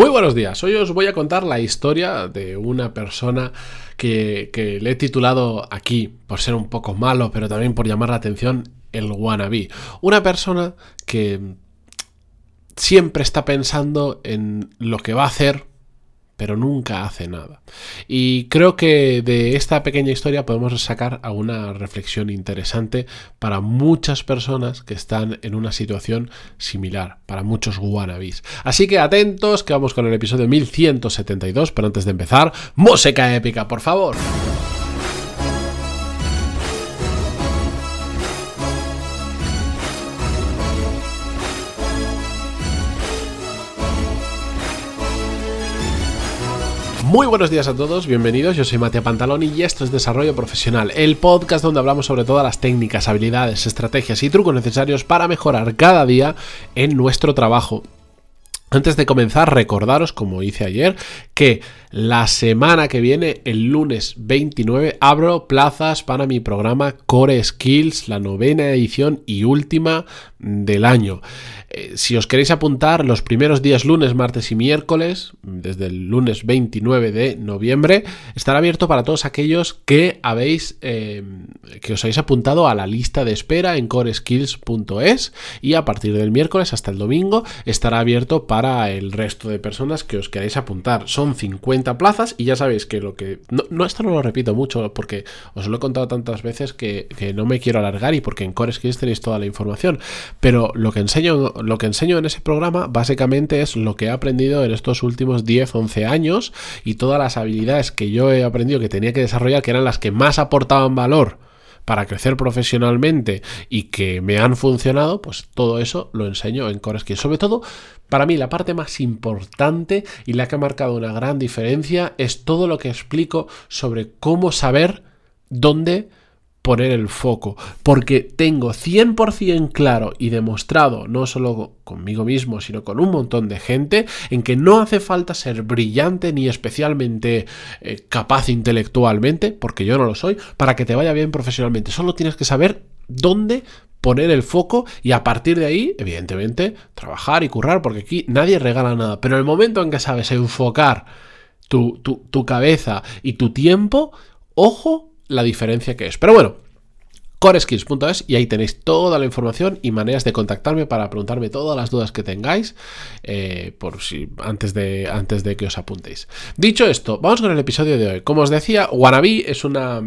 Muy buenos días, hoy os voy a contar la historia de una persona que, le he titulado aquí, por ser un poco malo, pero también por llamar la atención, el wannabe. Una persona que siempre está pensando en lo que va a hacer pero nunca hace nada. Y creo que de esta pequeña historia podemos sacar alguna reflexión interesante para muchas personas que están en una situación similar, para muchos wannabes. Así que atentos, que vamos con el episodio 1172, pero antes de empezar, música épica, por favor. Muy buenos días a todos, bienvenidos, yo soy Matías Pantaloni y esto es Desarrollo Profesional, el podcast donde hablamos sobre todas las técnicas, habilidades, estrategias y trucos necesarios para mejorar cada día en nuestro trabajo. Antes de comenzar, recordaros, como hice ayer, que la semana que viene, el lunes 29, abro plazas para mi programa Core Skills, la novena edición y última del año. Eh, si os queréis apuntar los primeros días lunes, martes y miércoles, desde el lunes 29 de noviembre, estará abierto para todos aquellos que habéis eh, que os habéis apuntado a la lista de espera en coreskills.es y a partir del miércoles hasta el domingo estará abierto para el resto de personas que os queráis apuntar. Son 50 plazas y ya sabéis que lo que no, esto no lo repito mucho porque os lo he contado tantas veces que, que no me quiero alargar y porque en Core Skills tenéis toda la información, pero lo que enseño lo que enseño en ese programa básicamente es lo que he aprendido en estos últimos 10, 11 años y todas las habilidades que yo he aprendido que tenía que desarrollar, que eran las que más aportaban valor para crecer profesionalmente y que me han funcionado, pues todo eso lo enseño en Core Skills. Sobre todo, para mí la parte más importante y la que ha marcado una gran diferencia es todo lo que explico sobre cómo saber dónde poner el foco, porque tengo 100% claro y demostrado, no solo conmigo mismo, sino con un montón de gente, en que no hace falta ser brillante ni especialmente eh, capaz intelectualmente, porque yo no lo soy, para que te vaya bien profesionalmente. Solo tienes que saber dónde poner el foco y a partir de ahí, evidentemente, trabajar y currar, porque aquí nadie regala nada. Pero el momento en que sabes enfocar tu, tu cabeza y tu tiempo, ojo la diferencia que es. Pero bueno, coreskills.es y ahí tenéis toda la información y maneras de contactarme para preguntarme todas las dudas que tengáis eh, por si antes de antes de que os apuntéis. Dicho esto, vamos con el episodio de hoy. Como os decía, wannabe es una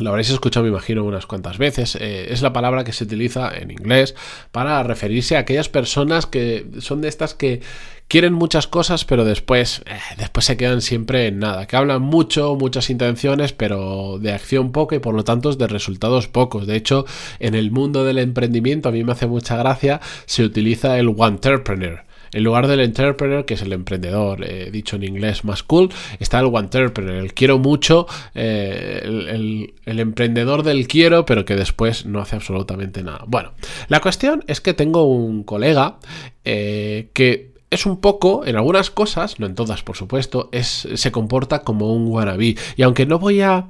lo habréis escuchado, me imagino, unas cuantas veces. Eh, es la palabra que se utiliza en inglés para referirse a aquellas personas que son de estas que quieren muchas cosas, pero después, eh, después se quedan siempre en nada. Que hablan mucho, muchas intenciones, pero de acción poco y por lo tanto de resultados pocos. De hecho, en el mundo del emprendimiento, a mí me hace mucha gracia, se utiliza el one-entrepreneur en lugar del entrepreneur, que es el emprendedor, eh, dicho en inglés más cool, está el entrepreneur, el quiero mucho, eh, el, emprendedor del quiero, pero que después no hace absolutamente nada. Bueno, la cuestión es que tengo un colega eh, que es un poco, en algunas cosas, no en todas por supuesto, es, se comporta como un wannabe. Y aunque no voy a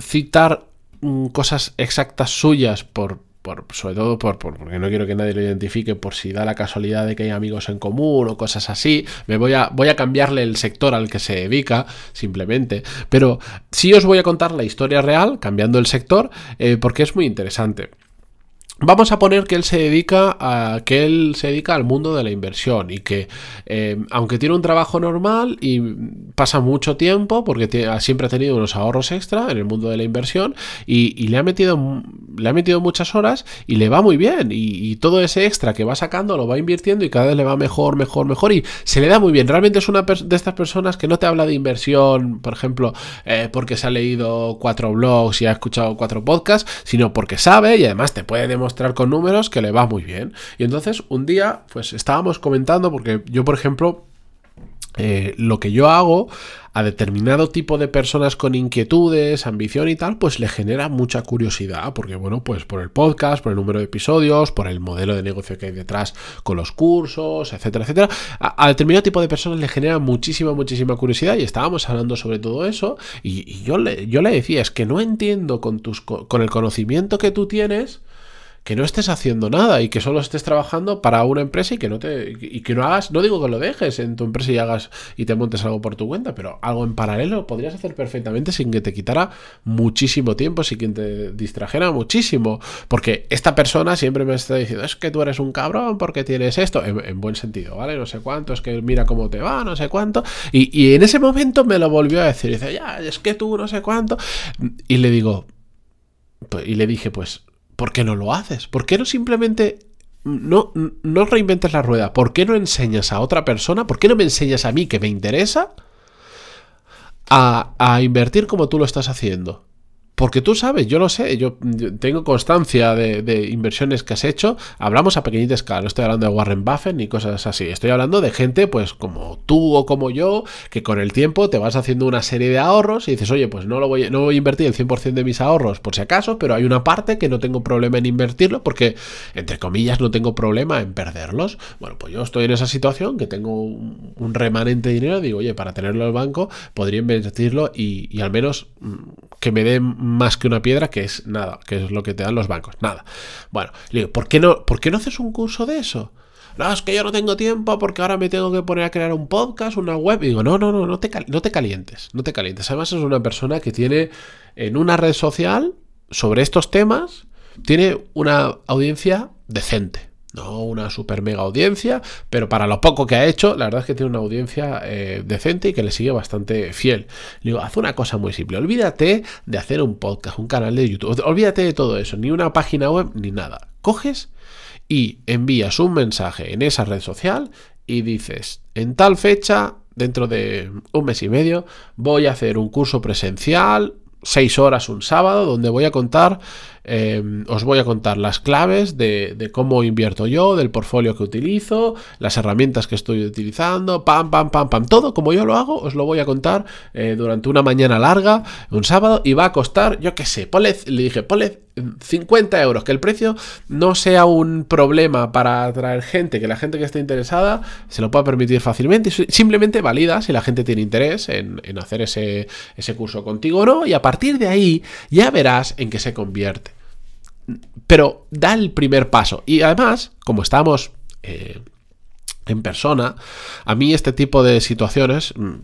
citar mm, cosas exactas suyas por, sobre todo por, porque no quiero que nadie lo identifique por si da la casualidad de que hay amigos en común o cosas así, me voy a, voy a cambiarle el sector al que se dedica, simplemente. Pero sí os voy a contar la historia real, cambiando el sector, eh, porque es muy interesante. Vamos a poner que él se dedica a que él se dedica al mundo de la inversión y que eh, aunque tiene un trabajo normal y pasa mucho tiempo porque siempre ha tenido unos ahorros extra en el mundo de la inversión y, le ha metido le ha metido muchas horas y le va muy bien y, todo ese extra que va sacando lo va invirtiendo y cada vez le va mejor mejor mejor y se le da muy bien. Realmente es una de estas personas que no te habla de inversión por ejemplo eh, porque se ha leído cuatro blogs y ha escuchado cuatro podcasts sino porque sabe y además te puede demostrar mostrar con números que le va muy bien. Y entonces un día, pues estábamos comentando, porque yo, por ejemplo, eh, lo que yo hago a determinado tipo de personas con inquietudes, ambición y tal, pues le genera mucha curiosidad, porque bueno, pues por el podcast, por el número de episodios, por el modelo de negocio que hay detrás con los cursos, etcétera, etcétera, a, determinado tipo de personas le genera muchísima, muchísima curiosidad y estábamos hablando sobre todo eso y, yo, le, yo le decía, es que no entiendo con, tus, con el conocimiento que tú tienes, que no estés haciendo nada y que solo estés trabajando para una empresa y que no te y que no hagas, no digo que lo dejes en tu empresa y hagas y te montes algo por tu cuenta, pero algo en paralelo podrías hacer perfectamente sin que te quitara muchísimo tiempo, sin que te distrajera muchísimo, porque esta persona siempre me está diciendo, es que tú eres un cabrón porque tienes esto, en, buen sentido, ¿vale? No sé cuánto, es que mira cómo te va, no sé cuánto, y, y en ese momento me lo volvió a decir, dice, ya, es que tú no sé cuánto, y le digo, pues, y le dije, pues ¿por qué no lo haces? ¿Por qué no simplemente no, no reinventes la rueda? ¿Por qué no enseñas a otra persona? ¿Por qué no me enseñas a mí que me interesa a, a invertir como tú lo estás haciendo? Porque tú sabes, yo lo sé, yo, tengo constancia de, inversiones que has hecho. Hablamos a pequeñita escala, no estoy hablando de Warren Buffett ni cosas así. Estoy hablando de gente, pues como tú o como yo, que con el tiempo te vas haciendo una serie de ahorros y dices, oye, pues no, lo voy, no voy a invertir el 100% de mis ahorros por si acaso, pero hay una parte que no tengo problema en invertirlo porque, entre comillas, no tengo problema en perderlos. Bueno, pues yo estoy en esa situación que tengo un, remanente de dinero, digo, oye, para tenerlo en el banco, podría invertirlo y, al menos mm, que me den más que una piedra, que es nada, que es lo que te dan los bancos, nada. Bueno, le digo, ¿por qué no, ¿por qué no haces un curso de eso? No, es que yo no tengo tiempo porque ahora me tengo que poner a crear un podcast, una web. Y digo, no, no, no, no te, no te calientes, no te calientes. Además es una persona que tiene en una red social sobre estos temas, tiene una audiencia decente. No una super mega audiencia, pero para lo poco que ha hecho, la verdad es que tiene una audiencia eh, decente y que le sigue bastante fiel. Le digo, haz una cosa muy simple, olvídate de hacer un podcast, un canal de YouTube, olvídate de todo eso, ni una página web, ni nada. Coges y envías un mensaje en esa red social y dices, en tal fecha, dentro de un mes y medio, voy a hacer un curso presencial, seis horas un sábado, donde voy a contar Em, os voy a contar las claves de, cómo invierto yo, del portfolio que utilizo, las herramientas que estoy utilizando, pam, pam, pam, pam, todo como yo lo hago, os lo voy a contar eh, durante una mañana larga, un sábado, y va a costar, yo qué sé, ponle, le dije, ponle 50 euros, que el precio no sea un problema para atraer gente, que la gente que esté interesada se lo pueda permitir fácilmente, simplemente valida si la gente tiene interés en, en hacer ese, ese curso contigo o no, y a partir de ahí ya verás en qué se convierte pero da el primer paso. Y además, como estamos eh, en persona, a mí este tipo de situaciones mm,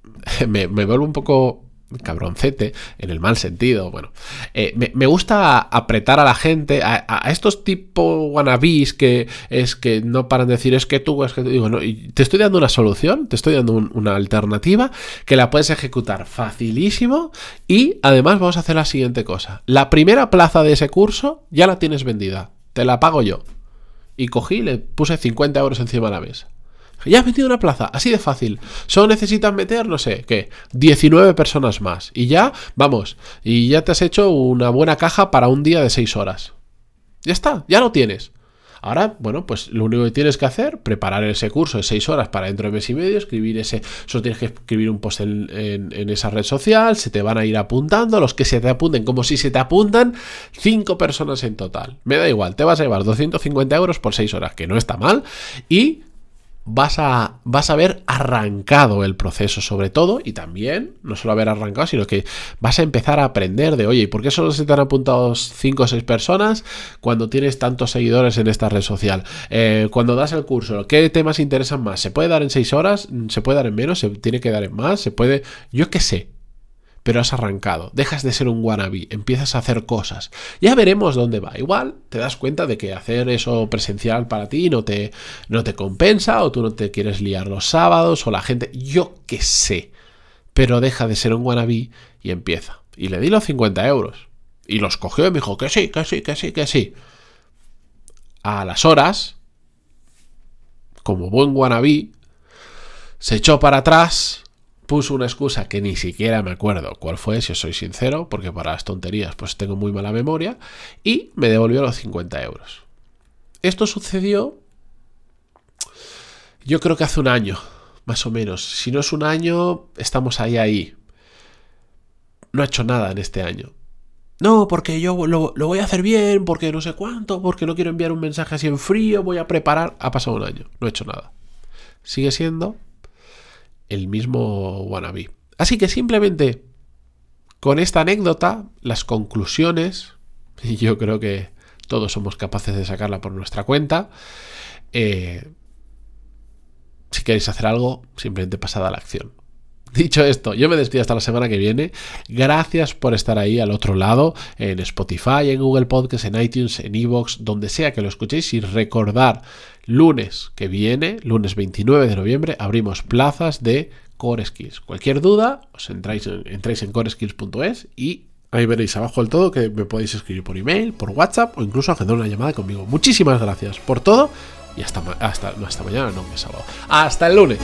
me, me vuelve un poco cabroncete, en el mal sentido, bueno, eh, me, gusta apretar a la gente, a, estos tipo wannabes que es que no paran de decir es que tú, es que digo, no, y te estoy dando una solución, te estoy dando una alternativa que la puedes ejecutar facilísimo y además vamos a hacer la siguiente cosa, la primera plaza de ese curso ya la tienes vendida, te la pago yo. Y cogí, le puse 50 euros encima de la mesa. Ya has metido una plaza, así de fácil. Solo necesitas meter, no sé, ¿qué? 19 personas más. Y ya, vamos, y ya te has hecho una buena caja para un día de 6 horas. Ya está, ya lo tienes. Ahora, bueno, pues lo único que tienes que hacer, preparar ese curso de 6 horas para dentro de mes y medio, escribir ese, solo tienes que escribir un post en, en, esa red social, se te van a ir apuntando, los que se te apunten, como si se te apuntan 5 personas en total. Me da igual, te vas a llevar 250 euros por 6 horas, que no está mal, y vas a, vas a haber arrancado el proceso sobre todo y también, no solo haber arrancado, sino que vas a empezar a aprender de, oye, ¿y por qué solo se te han apuntado 5 o 6 personas cuando tienes tantos seguidores en esta red social? Eh, cuando das el curso, ¿qué temas interesan más? ¿Se puede dar en 6 horas? ¿Se puede dar en menos? ¿Se tiene que dar en más? ¿Se puede...? Yo qué sé, pero has arrancado, dejas de ser un wannabe, empiezas a hacer cosas. Ya veremos dónde va. Igual te das cuenta de que hacer eso presencial para ti no te, no te compensa o tú no te quieres liar los sábados o la gente, yo qué sé. Pero deja de ser un wannabe y empieza. Y le di los 50 euros. Y los cogió y me dijo que sí, que sí, que sí, que sí. A las horas, como buen wannabe, se echó para atrás puso una excusa que ni siquiera me acuerdo cuál fue, si os soy sincero, porque para las tonterías pues tengo muy mala memoria, y me devolvió los 50 euros. Esto sucedió, yo creo que hace un año, más o menos. Si no es un año, estamos ahí, ahí. No ha hecho nada en este año. No, porque yo lo, lo, voy a hacer bien, porque no sé cuánto, porque no quiero enviar un mensaje así en frío, voy a preparar. Ha pasado un año, no he hecho nada. Sigue siendo el mismo wannabe. Así que simplemente con esta anécdota, las conclusiones, y yo creo que todos somos capaces de sacarla por nuestra cuenta. Eh, si queréis hacer algo, simplemente pasad a la acción. Dicho esto, yo me despido hasta la semana que viene. Gracias por estar ahí al otro lado, en Spotify, en Google Podcasts, en iTunes, en Evox, donde sea que lo escuchéis. Y recordar, lunes que viene, lunes 29 de noviembre, abrimos plazas de Core Skills. Cualquier duda, os entráis en, entráis en coreskills.es y ahí veréis abajo del todo que me podéis escribir por email, por WhatsApp o incluso agendar una llamada conmigo. Muchísimas gracias por todo y hasta, hasta, no, hasta mañana, no, me sábado. Hasta el lunes.